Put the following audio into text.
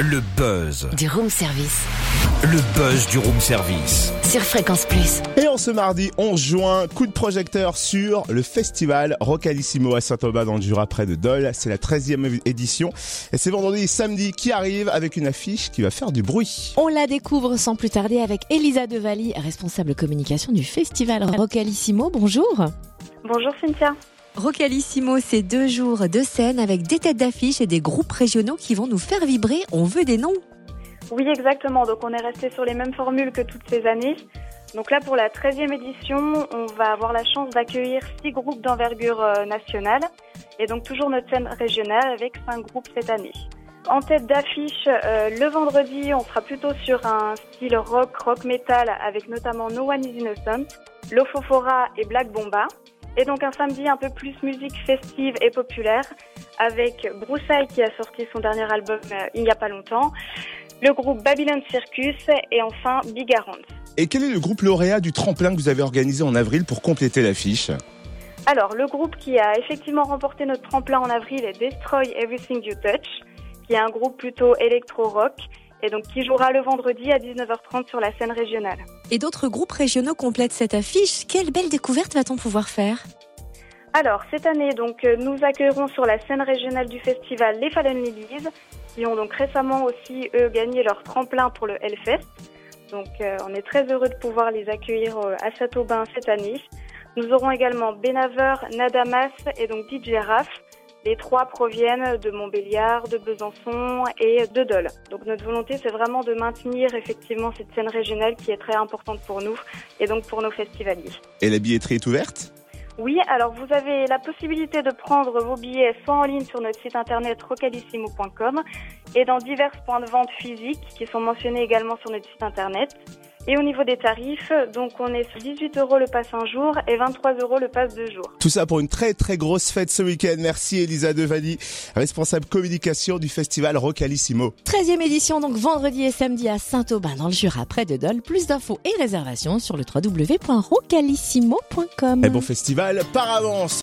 Le buzz. Du room service. Le buzz du room service. Sur Fréquence Plus. Et en ce mardi 11 juin, coup de projecteur sur le festival Rocalissimo à Saint-Aubin dans le Jura près de Dole. C'est la 13e édition. Et c'est vendredi et samedi qui arrive avec une affiche qui va faire du bruit. On la découvre sans plus tarder avec Elisa Devaly, responsable communication du festival Rocalissimo. Bonjour. Bonjour Cynthia. Rocalissimo, c'est deux jours de scène avec des têtes d'affiche et des groupes régionaux qui vont nous faire vibrer. On veut des noms. Oui, exactement. Donc on est resté sur les mêmes formules que toutes ces années. Donc là, pour la 13e édition, on va avoir la chance d'accueillir six groupes d'envergure euh, nationale et donc toujours notre scène régionale avec cinq groupes cette année. En tête d'affiche, euh, le vendredi, on sera plutôt sur un style rock, rock metal avec notamment No One Is Innocent, Lofofora et Black Bomba. Et donc un samedi un peu plus musique festive et populaire avec Broussailles qui a sorti son dernier album euh, il n'y a pas longtemps, le groupe Babylon Circus et enfin Big Around. Et quel est le groupe lauréat du tremplin que vous avez organisé en avril pour compléter l'affiche? Alors le groupe qui a effectivement remporté notre tremplin en avril est Destroy Everything You Touch, qui est un groupe plutôt électro-rock et donc qui jouera le vendredi à 19h30 sur la scène régionale. Et d'autres groupes régionaux complètent cette affiche. Quelle belle découverte va-t-on pouvoir faire? Alors cette année, donc euh, nous accueillerons sur la scène régionale du festival les Fallen Lilies, qui ont donc récemment aussi eux gagné leur tremplin pour le Hellfest. Donc euh, on est très heureux de pouvoir les accueillir euh, à Châteaubin cette année. Nous aurons également Benaver, Nadamas et donc DJ Raff. Les trois proviennent de Montbéliard, de Besançon et de Dole. Donc notre volonté, c'est vraiment de maintenir effectivement cette scène régionale qui est très importante pour nous et donc pour nos festivaliers. Et la billetterie est ouverte? Oui, alors vous avez la possibilité de prendre vos billets soit en ligne sur notre site internet rocalissimo.com et dans divers points de vente physiques qui sont mentionnés également sur notre site internet. Et au niveau des tarifs, donc on est sur 18 euros le pass un jour et 23 euros le pass deux jours. Tout ça pour une très très grosse fête ce week-end. Merci Elisa Devaly, responsable communication du festival Rocalissimo. 13e édition donc vendredi et samedi à Saint-Aubin dans le Jura près de Dole. Plus d'infos et réservations sur le www.rocalissimo.com. Et bon festival par avance